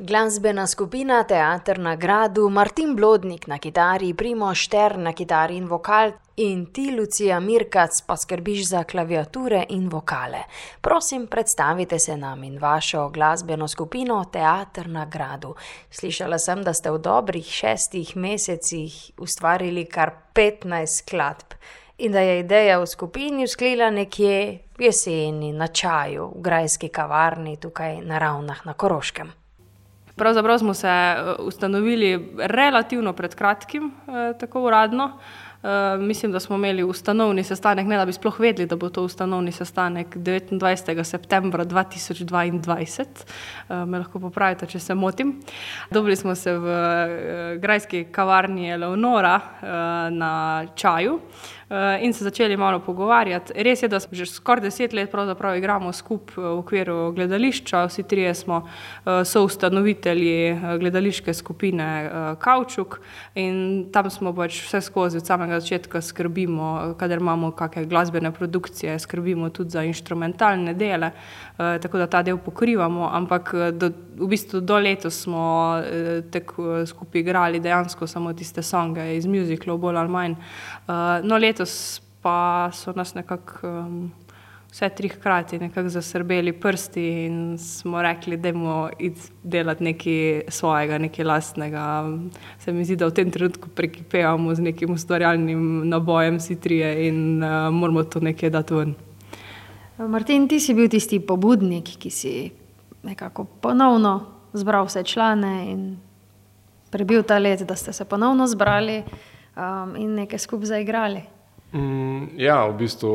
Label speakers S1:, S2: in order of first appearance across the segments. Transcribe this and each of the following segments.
S1: Glasbena skupina Teater na gradu, Martin Blodnik na kitari, Primo Šter na kitari in vokal in ti, Lucija Mirkac, pa skrbiš za klaviature in vokale. Prosim, predstavite se nam in vašo glasbeno skupino Teater na gradu. Slišala sem, da ste v dobrih šestih mesecih ustvarili kar petnajst skladb in da je ideja v skupini vzklila nekje jeseni na čaju v grajski kavarni tukaj na Ravnah na Koroškem.
S2: Pravzaprav smo se ustanovili relativno pred kratkim, tako uradno. mislim, da smo imeli ustanovni sestanek, ne da bi sploh vedeli, da bo to ustanovni sestanek, devetindvajsetega septembra dva tisoč dvaindvajset. me lahko popravite, če se motim. Dobili smo se v, grajski kavarni Eleonora, na čaju, in se začeli malo pogovarjati. Res je, da že skoraj deset let igramo skupaj v okviru gledališča, vsi trije smo, soustanovitelji, gledališke skupine, Kavčuk, in tam smo pač vseskozi od samega začetka skrbimo, kadar imamo kake glasbene produkcije, skrbimo tudi za inštrumentalne dele, tako da ta del pokrivamo, ampak, do v bistvu do letos smo, tako skupaj igrali dejansko samo tiste songe iz mjuziklov, bolj ali manj. no, letos pa so nas nekako, vse tri hkrati nekako zasrbeli prsti in smo rekli: "Dajmo iti delat nekaj svojega, nekaj lastnega." Se mi zdi, da v tem trenutku prekipevamo z nekim ustvarjalnim nabojem vsi trije in, moramo to nekaj dati ven.
S3: Martin, ti si bil tisti pobudnik, ki si nekako ponovno zbral vse člane in prebil ta led, da ste se ponovno zbrali, in nekaj skupaj zaigrali.
S4: Ja, v bistvu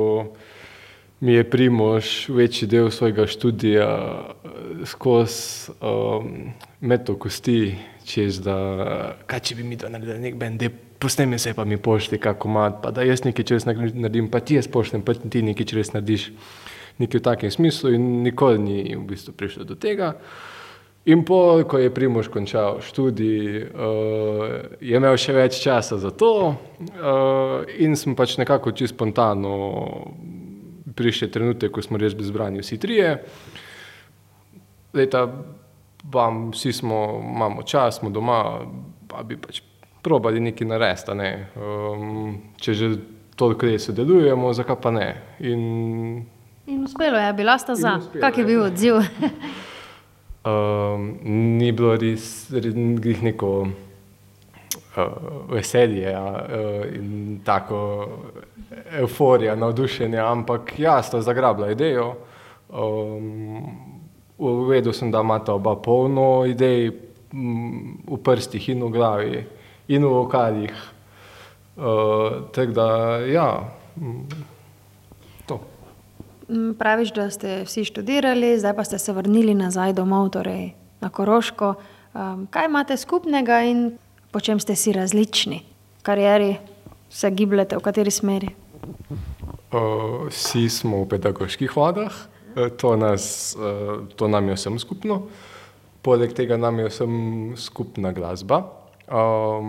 S4: mi je Primož večji del svojega študija skozi, metal kosti, češ da, kaj če bi midva naredila neki bend, daj posnemi se pa mi pošlji kak komad, pa da jaz nekaj čez naredim pa ti jaz pošljem pa ti nekaj čez narediš. Nekaj v takem smislu in nikoli ni v bistvu prišlo do tega. In pol, ko je Primož končal študij, je imel še več časa za to, in smo pač nekako čisto spontano prišel trenutek, ko smo res bili zbrani vsi trije. Leta vsi smo, imamo čas, smo doma, pa bi pač probali nekaj narediti, ne. če že toliko let sodelujemo, zakaj pa ne. In...
S3: In uspelo je, bila sta za. Kak je bil odziv?
S4: ni bilo res glih neko, veselje, in tako evforija, navdušenje, ampak ja, sta zagrabila idejo, vedel sem, da imata oba polno idej, v prstih in v glavi in v vokalih. tako da, ja. To.
S3: Praviš, da ste vsi študirali, zdaj pa ste se vrnili nazaj domov, torej na Koroško. kaj imate skupnega in po čem ste si različni? V karieri se gibljete v kateri smeri?
S4: vsi smo v pedagoških vodah, to nas, to nam je vsem skupno. Poleg tega nam je vsem skupna glasba.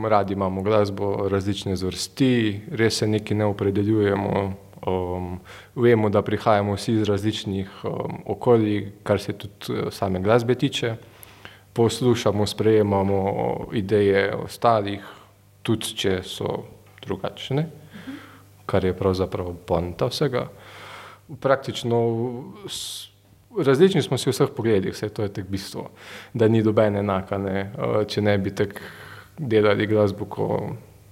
S4: radi imamo glasbo različne zvrsti, res se nekaj ne opredeljujemo, vemo, da prihajamo vsi iz različnih, okolij, kar se tudi same glasbe tiče. Poslušamo, sprejemamo ideje ostalih, tudi če so drugačne, kar je pravzaprav poanta vsega. Praktično različni smo si v vseh pogledih, saj to je tako bistvo. Da ni noben enak, a ne, če ne bi tako delali glasbo, ko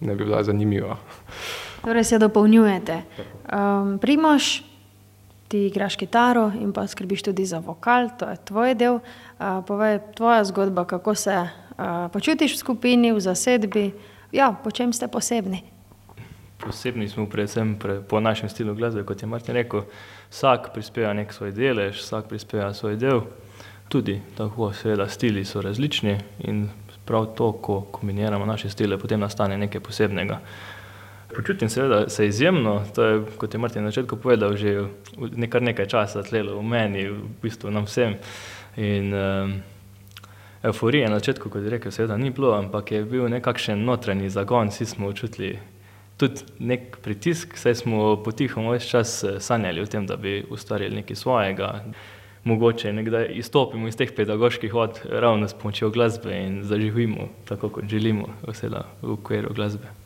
S4: ne bi bila zanimiva.
S3: Torej se dopolnjujete. Primož, ti igraš kitaro in pa skrbiš tudi za vokal, to je tvoj del. povej, tvoja zgodba, kako se, počutiš v skupini, v zasedbi, ja, po čem ste posebni?
S5: Posebni smo predvsem po našem stilu glasbe, kot je Martin rekel. Vsak prispeva neki svoj delež, vsak prispeva svoj del. Tudi tako seveda stili so različni in prav to, ko kombiniramo naše stile, potem nastane nekaj posebnega. Počutim seveda se izjemno, to je, kot je Martin na začetku povedal, že kar nekaj časa tulele v meni, v bistvu nam vsem. In, evforije na začetku, kot je rekel, seveda ni bilo, ampak je bil nekakšen notranji zagon, vsi smo čutili tudi neki pritisk, saj smo potiho ves čas sanjali o tem, da bi ustvarili nekaj svojega. mogoče nekdaj izstopimo iz teh pedagoških vod ravno s pomočjo glasbe in zaživimo tako, kot želimo, vseda v okviru glasbe.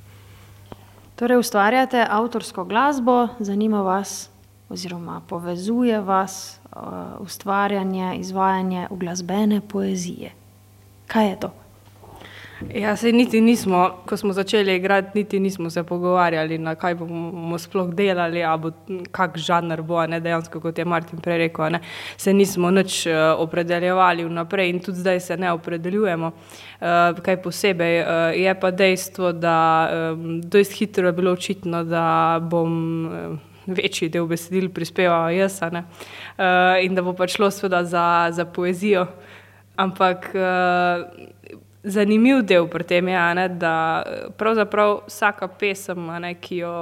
S3: Torej, ustvarjate avtorsko glasbo, zanima vas oziroma povezuje vas uh, ustvarjanje, izvajanje glasbene poezije. Kaj je to?
S2: Ja, se niti nismo, ko smo začeli igrati, niti nismo se pogovarjali, na kaj bomo sploh delali, ali kak žanr bo, ne dejansko, kot je Martin prej rekel, ne, se nismo nič uh, opredeljevali vnaprej in tudi zdaj se ne opredeljujemo. Uh, kaj posebej uh, je pa dejstvo, da doist hitro je bilo očitno, da bom. Večji del besedil prispeval jaz, uh, in da bo pač šlo seveda za, za poezijo. Ampak zanimiv del pri tem je, ne, da pravzaprav vsaka pesem, ne, ki, jo,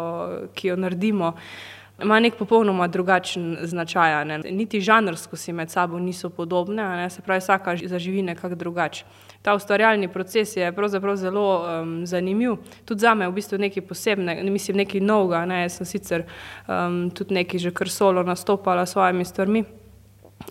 S2: ki jo naredimo, ima nek popolnoma drugačen značaj. Ne. Niti žanrsko si med sabo niso podobne, ne, se pravi, vsaka zaživi nekako drugače. Ta ustvarjalni proces je pravzaprav zelo um, zanimiv, tudi za me je v bistvu nekaj posebnega, ne mislim nekaj novega. Ne. Jaz sem sicer um, tudi nekaj že kar solo nastopala s svojimi stvarmi.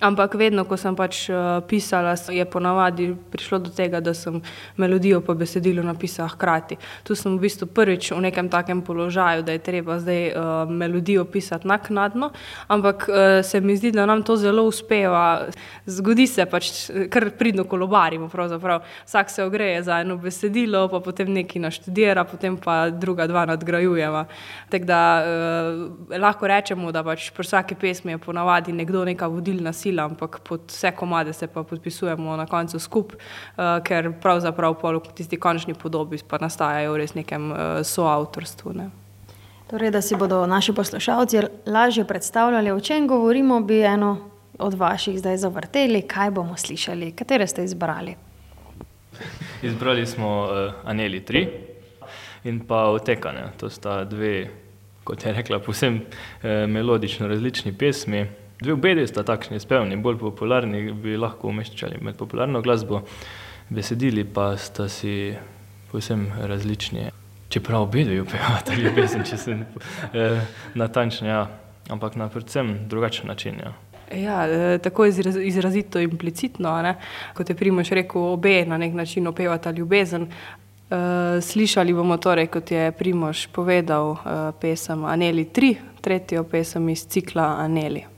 S2: Ampak vedno, ko sem pač uh, pisala, je ponavadi prišlo do tega, da sem melodijo pa besedilo napisala hkrati. Tu sem v bistvu prvič v nekem takem položaju, da je treba zdaj uh, melodijo pisati naknadno, ampak uh, se mi zdi, da nam to zelo uspeva. Zgodi se pač, kar pridno kolobarimo, pravzaprav. vsak se ogreje za eno besedilo, pa potem nekaj naštudira, potem pa druga dva nadgrajujeva. Tako da uh, lahko rečemo, da pač pri vsaki pesmi je ponavadi nekdo neka vodilna sila, ampak pod vse komade se pa podpisujemo na koncu skupaj, uh, ker pravzaprav v tisti končni podobi pa nastajajo v res nekem uh, soavtorstvu. Ne.
S3: Torej, da si bodo naši poslušalci lažje predstavljali, o čem govorimo, bi eno od vaših zdaj zavrteli, kaj bomo slišali, katere ste izbrali.
S5: Izbrali smo uh, Aneli 3 in pa Otekane. To sta dve, kot je rekla, posebno uh, melodično različni pesmi. Dve obedi sta takšni spevni, bolj popularni, bi lahko umeščali med popularno glasbo, besedili pa sta si povsem različni. Čeprav obedi upevata ljubezen, če sem eh, natančen, ja. ampak na predvsem drugačen način. Ja.
S2: Ja, eh, tako izraz, izrazito implicitno, ne? kot je Primoš rekel, obe na nek način opevata ljubezen. Uh, slišali bomo torej, kot je Primoš povedal, uh, pesem Aneli 3, tretjo pesem iz cikla Aneli.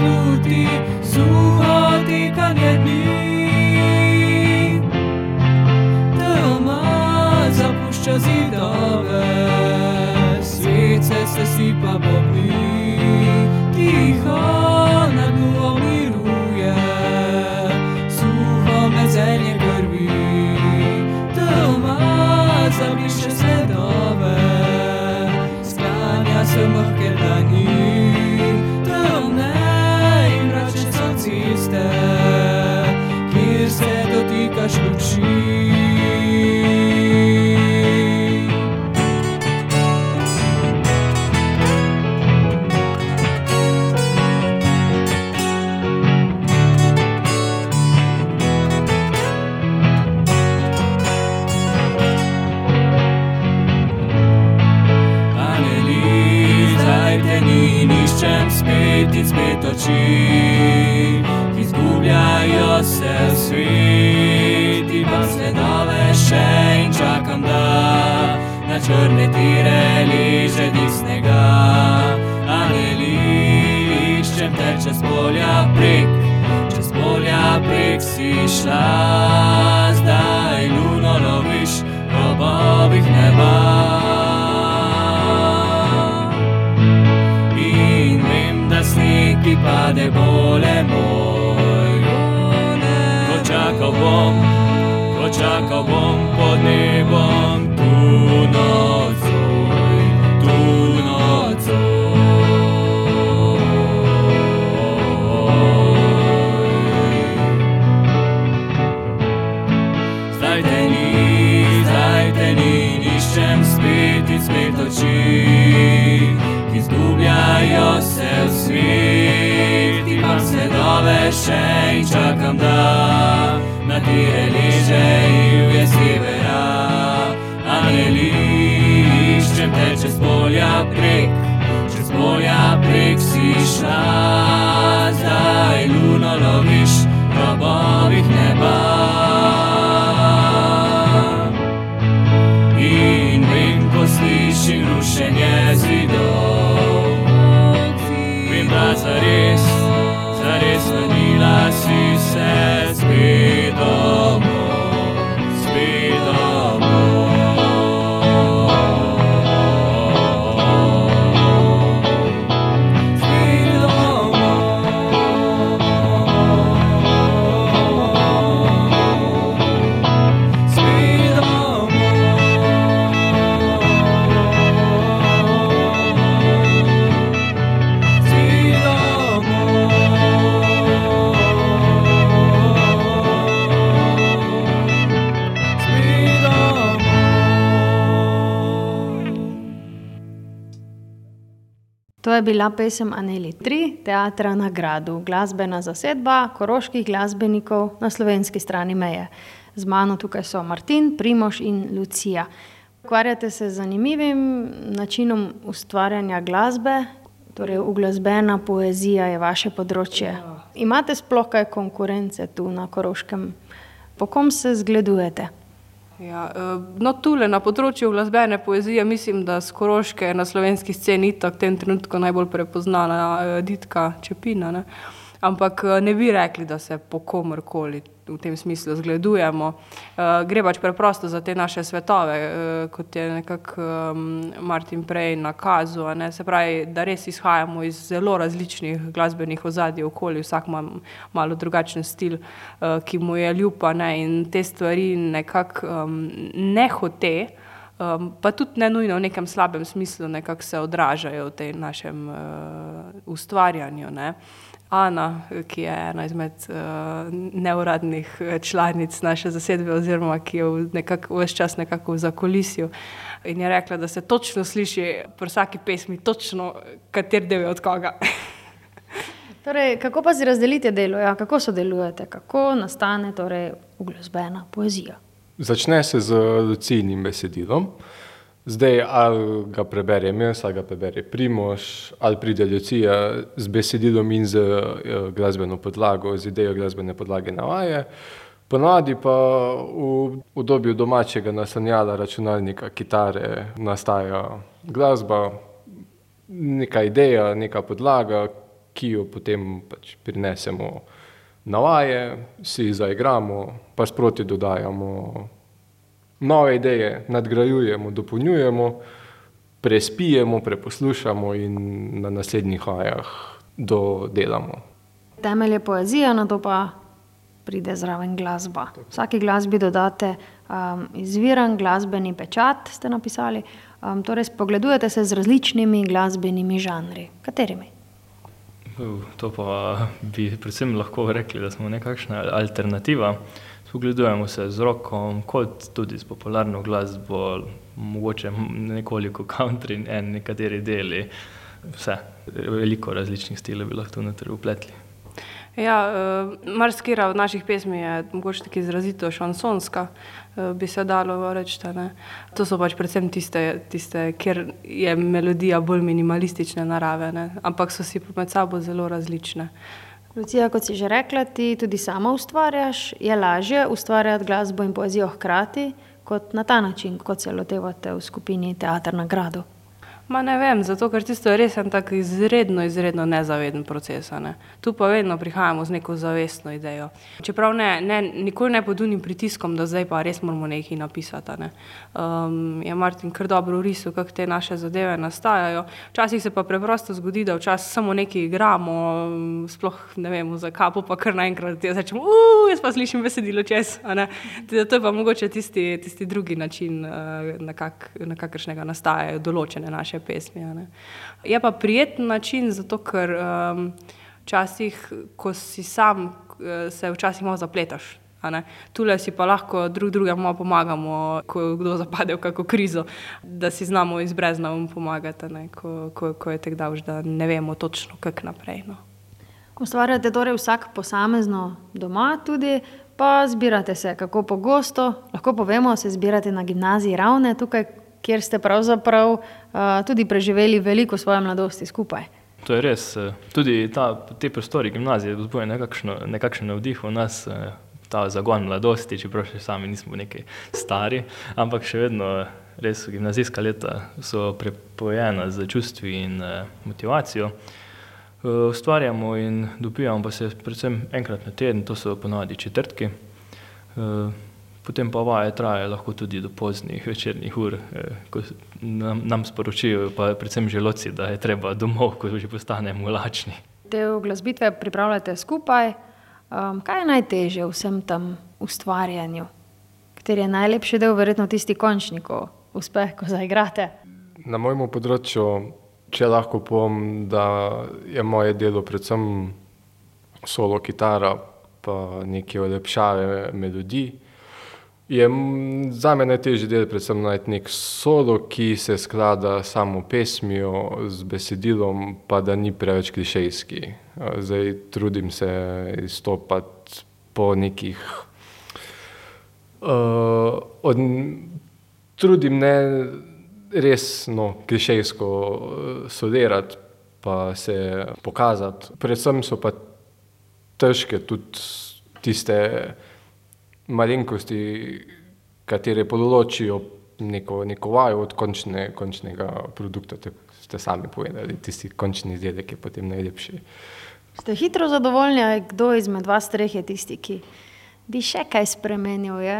S6: Sluti, suho tikanje dni. pušča zidove, svice se sipa bobni, tiho na dnu miruje, suho mezenje krvi, doma zabriše sledove, sklanja se mrke dani,
S7: prek si šla, zdaj luno loviš robovih neba. In vem, da sneg ti pade bole moj. Ko čakal bom, ko čakal bom pod nebom, sledove še in čakam, da na tire ližejo je severa.
S3: Je bila pesem Aneli 3, teatra na gradu, glasbena zasedba koroških glasbenikov na slovenski strani meje. Z mano tukaj so Martin, Primoš in Lucija. Ukvarjate se z zanimivim načinom ustvarjanja glasbe, torej uglasbena poezija je vaše področje. Imate sploh kaj konkurence tu na Koroškem? Po kom se zgledujete?
S2: Ja, eh, no, tule na področju glasbene poezije mislim, da z Koroške na slovenski sceni itak v tem trenutku najbolj prepoznana eh, Ditka Čepina. Ne? Ampak eh, ne bi rekli, da se po komorkoli v tem smislu zgledujemo. Eh, Gre pač preprosto za te naše svetove, eh, kot je nekako em, Martin prej nakazal. ne. Se pravi, da res izhajamo iz zelo različnih glasbenih ozadij okoli, vsak ima malo drugačen stil, eh, ki mu je ljub, in te stvari nekako um, ne hote. Um, pa tudi ne nujno v nekem slabem smislu, nekako se odražajo v tem našem uh, ustvarjanju. Ne. Ana, ki je ena izmed uh, neuradnih eh, članic naše zasedbe, oziroma ki je v nekako vse čas nekako v zakolisju, in je rekla, da se točno sliši pri vsaki pesmi, točno kater del je od koga.
S3: Torej, kako pa si razdelite delo? Ja, kako sodelujete? Kako nastane torej uglasbena poezija?
S4: Začne se z lucijnim besedilom. Zdaj, ali ga preberem jaz, ali ga prebere Primož, ali pride Lucija z besedilom in z eh, glasbeno podlago, z idejo glasbene podlage na vaje. Ponavadi pa v obdobju domačega naslonjala računalnika, kitare, nastaja glasba, neka ideja, neka podlaga, ki jo potem pač prinesemo na vaje, si zaigramo, pa sproti dodajamo nove ideje, nadgrajujemo, dopolnjujemo, prespijemo, preposlušamo in na naslednjih vajah dodelamo.
S3: Temelj je poezija, na to pa pride zraven glasba. Vsaki glasbi dodate um, izviren glasbeni pečat, ste napisali. Um, torej, spogledujete se z različnimi glasbenimi žanri. Katerimi?
S5: Uh, To pa bi predvsem lahko rekli, da smo nekakšna alternativa. Spogledujemo se z rokom, kot tudi s popularno glasbo, mogoče nekoliko country in en nekateri deli. Vse, veliko različnih stilov bi lahko noter upletli.
S2: Ja, uh, marsikera od naših pesmi je mogoče tako izrazito šansonska, uh, bi se dalo reči. To so pač predvsem tiste, tiste, kjer je melodija bolj minimalistične narave, ne. ampak so si med sabo zelo različne.
S3: Lucija, kot si že rekla, ti tudi sama ustvarjaš. Je lažje ustvarjati glasbo in poezijo hkrati kot na ta način, kot se lotevate v skupini Teatr na gradu?
S2: Ma ne vem, zato ker tisto je res en tak izredno, izredno nezaveden proces. Ne. Tu pa vedno prihajamo z neko zavestno idejo. Čeprav ne, ne, nikoli ne pod unim pritiskom, da zdaj pa res moramo nekaj napisati. Ne. Um, je Martin kar dobro risal, kako te naše zadeve nastajajo. Včasih se pa preprosto zgodi, da včasih samo nekaj igramo, sploh ne vemo zakaj, pa kar naenkrat ti rečemo, uf, jaz pa slišim besedilo čez. To je pa mogoče tisti, tisti drugi način, uh, na, kak, na kakršnega nastajajo določene naše pesmi. Je pa prijeten način, zato ker um, včasih, ko si sam, se včasih malo zapletaš. Tule si pa lahko drug drugemu pomagamo, ko kdo zapade v kakšno krizo, da si znamo izbrezno pomagati, ko, ko, ko je tako davž, da ne vemo točno, kako naprej. No.
S3: Ustvarjate torej vsak posamezno doma, tudi pa zbirate se, kako pogosto. Lahko povemo, se zbirate na gimnaziji ravne tukaj, kjer ste pravzaprav uh, tudi preživeli veliko svoje mladosti skupaj.
S5: To je res. Eh, tudi ta, te prostori gimnazije vzbujajo nekakšen navdih v nas, eh, ta zagon mladosti, čeprav še sami nismo neki stari, ampak še vedno res gimnazijska leta so prepojena z čustvi in motivacijo. Ustvarjamo in dopijamo pa se predvsem enkrat na teden, to so ponovadi četrtki potem pa vaje trajajo lahko tudi do poznih večernih ur, eh, ko nam, nam sporočijo, pa predvsem želoci, da je treba domov, ko že postanemo lačni.
S3: Te glasbitve pripravljate skupaj. Um, kaj je najtežje v vsem tem ustvarjanju? Kateri je najlepši del, verjetno tisti končni, ko uspeh, ko zaigrate?
S4: Na mojem področju, če lahko povem, da je moje delo predvsem solo kitara, pa neke olepšave melodij je za me najtežji del predvsem najti nek solo, ki se sklada samo pesmijo z besedilom, pa da ni preveč klišejski. Zdaj trudim se izstopati po nekih. Uh, od, trudim ne resno, klišejsko sodelati, pa se pokazati. Predvsem so pa težke tudi tiste malenkosti, katere podoločijo neko, neko vajo od končne, končnega produkta, tako ste sami povedali, tisti končni izdelek je potem najlepši.
S3: Ste hitro zadovoljni, kdo izmed vas treh je tisti, ki bi še kaj spremenil? Je?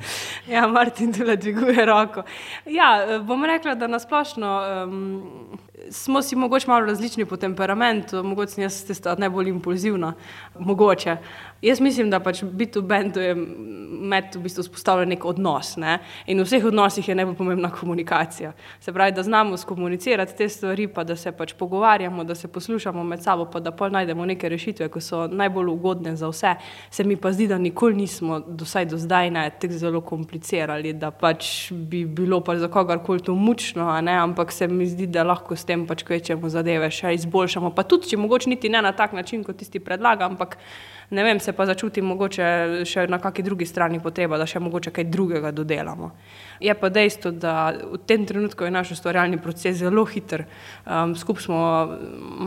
S2: Ja, Martin tudi dviguje roko. Ja, bom rekla, da nasplošno um, smo si mogoče malo različni po temperamentu, mogoče sem jaz tista najbolj impulzivna, mogoče. Jaz mislim, da pač biti v bendu je med v bistvu spostavljen nek odnos. Ne? In v vseh odnosih je najbolj pomembna komunikacija. Se pravi, da znamo skomunicirati te stvari, pa da se pač pogovarjamo, da se poslušamo med sabo, pa da pol najdemo neke rešitve, ki so najbolj ugodne za vse. Se mi pa zdi, da nikoli nismo, dosaj do zdaj, ne tako zelo komplicirali, da pač bi bilo pa za kogarkoli to mučno, ampak se mi zdi, da lahko s tem pač kvečemo zadeve še izboljšamo. Pa tudi, če mogoče niti ne na tak način, kot tisti predlaga, ampak ne vem, se pa začuti mogoče še na kakšni drugi strani potreba, da še mogoče kaj drugega dodelamo. Je pa dejstvo, da v tem trenutku je naš ustvarjalni proces zelo hiter. Um, Skupaj smo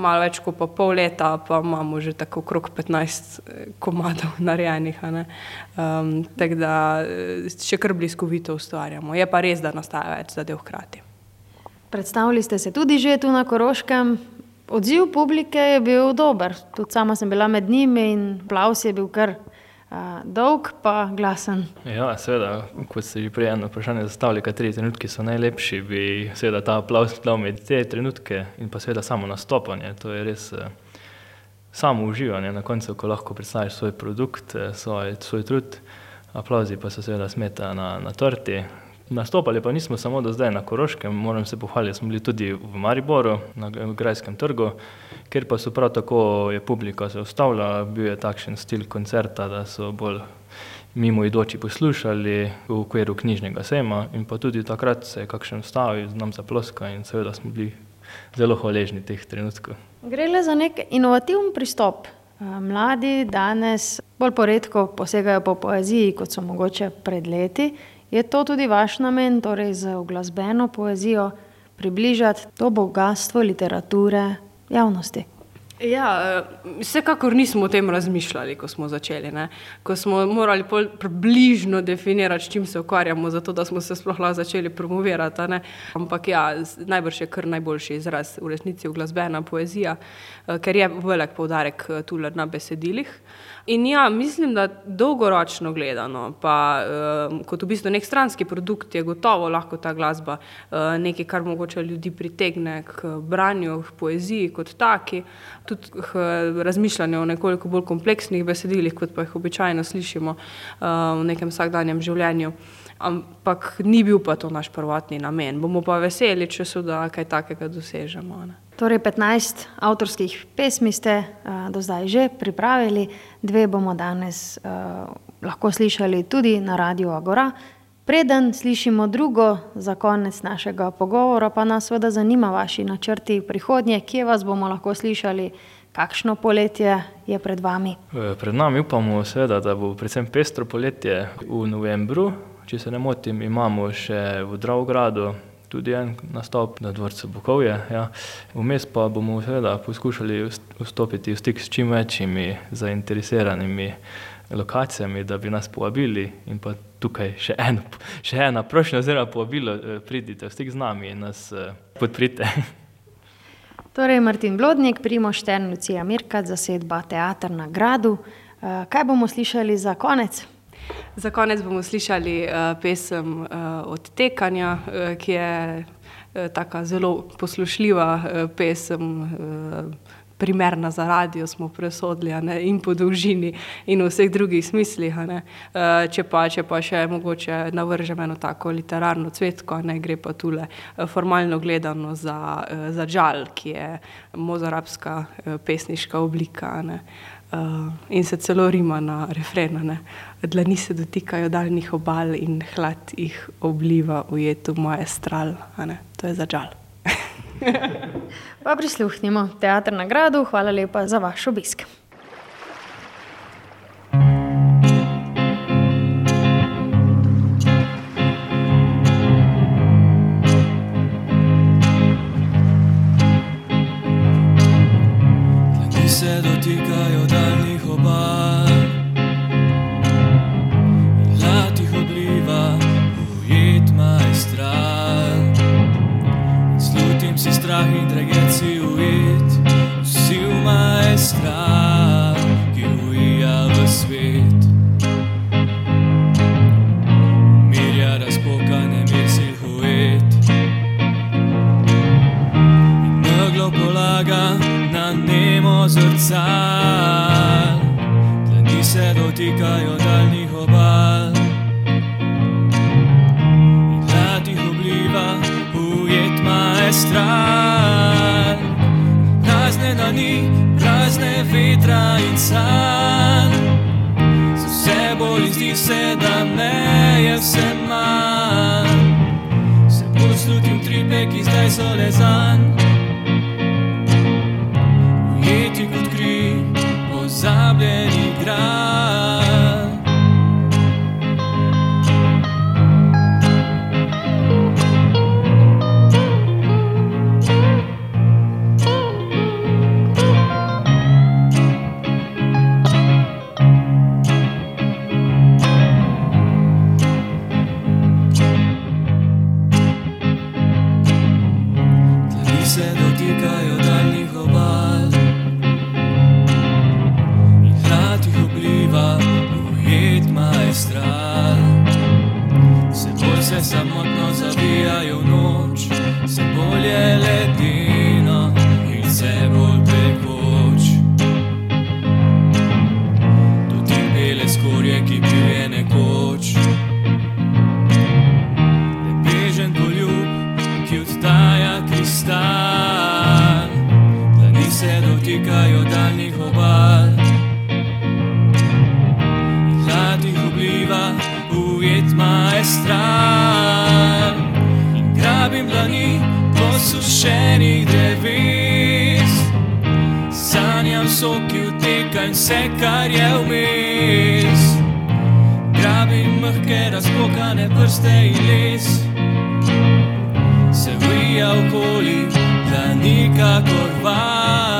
S2: malo več kot pol leta, pa imamo že tako okrog 15 eh, komadov narejenih. Um, tako da eh, še kar bliskovito ustvarjamo. Je pa res, da nastaja več zadev hkrati.
S3: Predstavili ste se tudi že tu na Koroškem. Odziv publike je bil dober, tudi sama sem bila med njimi in aplaus je bil kar uh, dolg, pa glasen.
S5: Ja, seveda, kot ste že prej eno vprašanje zastavili, kateri trenutki so najlepši, bi seveda ta aplaus dal med te trenutke in pa seveda samo nastopanje. To je res uh, samo uživanje na koncu, ko lahko predstaviš svoj produkt, svoj, svoj trud. Aplauzi pa so seveda smeta na, na torti, Nastopali pa nismo samo do zdaj na Koroškem, moram se pohvaliti, smo bili tudi v Mariboru, na Grajskem trgu, kjer pa so prav tako je publika se ustavila, bil je takšen stil koncerta, da so bolj mimo idoči poslušali v okviru knjižnega sejma in pa tudi takrat se je kakšen stavil, nam zaploska in seveda smo bili zelo hvaležni teh trenutkov.
S3: Gre le za nek inovativen pristop. Mladi danes bolj poredko posegajo po poeziji, kot so mogoče pred leti Je to tudi vaš namen, torej z glasbeno poezijo približati to bogatstvo literature javnosti?
S2: Ja, eh, vsekakor nismo o tem razmišljali, ko smo začeli. Ne? Ko smo morali približno definirati, s čim se ukvarjamo, zato da smo se sploh lahko začeli promovirati. Ne? Ampak ja, najbrž je kar najboljši izraz v resnici v glasbena poezija, eh, ker je velik poudarek eh, tu na besedilih. In ja, mislim, da dolgoročno gledano, pa uh, kot v bistvu nek stranski produkt, je gotovo lahko ta glasba uh, nekaj, kar mogoče ljudi pritegne k branju, k poeziji kot taki, tudi k razmišljanju o nekoliko bolj kompleksnih besedilih, kot pa jih običajno slišimo uh, v nekem vsakdanjem življenju. Ampak ni bil pa to naš prvotni namen. Bomo pa veseli, če se da kaj takega dosežemo. Ne.
S3: Torej, 15 avtorskih pesmi ste uh, do zdaj že pripravili, dve bomo danes uh, lahko slišali tudi na radiju Agora. Preden slišimo drugo, za konec našega pogovora, pa nas seveda zanima vaši načrti prihodnje, kje vas bomo lahko slišali, kakšno poletje je pred vami.
S5: E, pred nami upamo, seveda, da bo predvsem pestro poletje v novembru. Če se ne motim, imamo še v Dravogradu tudi en nastop na dvorcu Bukovje. Ja. Vmes pa bomo seveda poskušali vstopiti v stik s čim večjimi zainteresiranimi lokacijami, da bi nas povabili in pa tukaj še, eno, še ena prošnja oziroma povabilo, eh, pridite v stik z nami in nas eh, podprite.
S3: Torej, Martin Blodnik, Primo Štern, Lucija Mirka, zasedba Teatr na Gradu. Eh, kaj bomo slišali za konec?
S2: Za konec bomo slišali uh, pesem uh, od Tekanja, uh, ki je uh, tako zelo poslušljiva uh, pesem. Uh, Primerna za radio smo presodili, ne, in po dolžini, in v vseh drugih smislih. Če pa, če pa še mogoče navržemo eno tako literarno cvetko, ne gre pa tule formalno gledano za, za žal, ki je mozarabska pesniška oblika. Ne uh, in se celo rima na refrena. Dlani se dotikajo daljnih obal in hlad jih obliva ujetu moje stral. To je za žal.
S3: pa prisluhnimo teatr na gradu. Hvala lepa za vaš obisk.
S8: Maestral. Prazne dani, prazne vetra in san. Se vse bolj zdi se, da me je vse manj. Se poslutim tripe, ki zdaj so le zanj. Ujeti kot kri, pozabljeni les se vrija okoli, da nikakor val.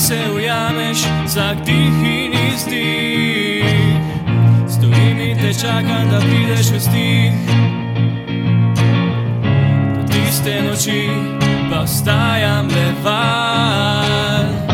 S8: se ujameš, vsak dih in izdih. Stojim in te čakam, da prideš v stih. Do tiste noči pa ostajam levan.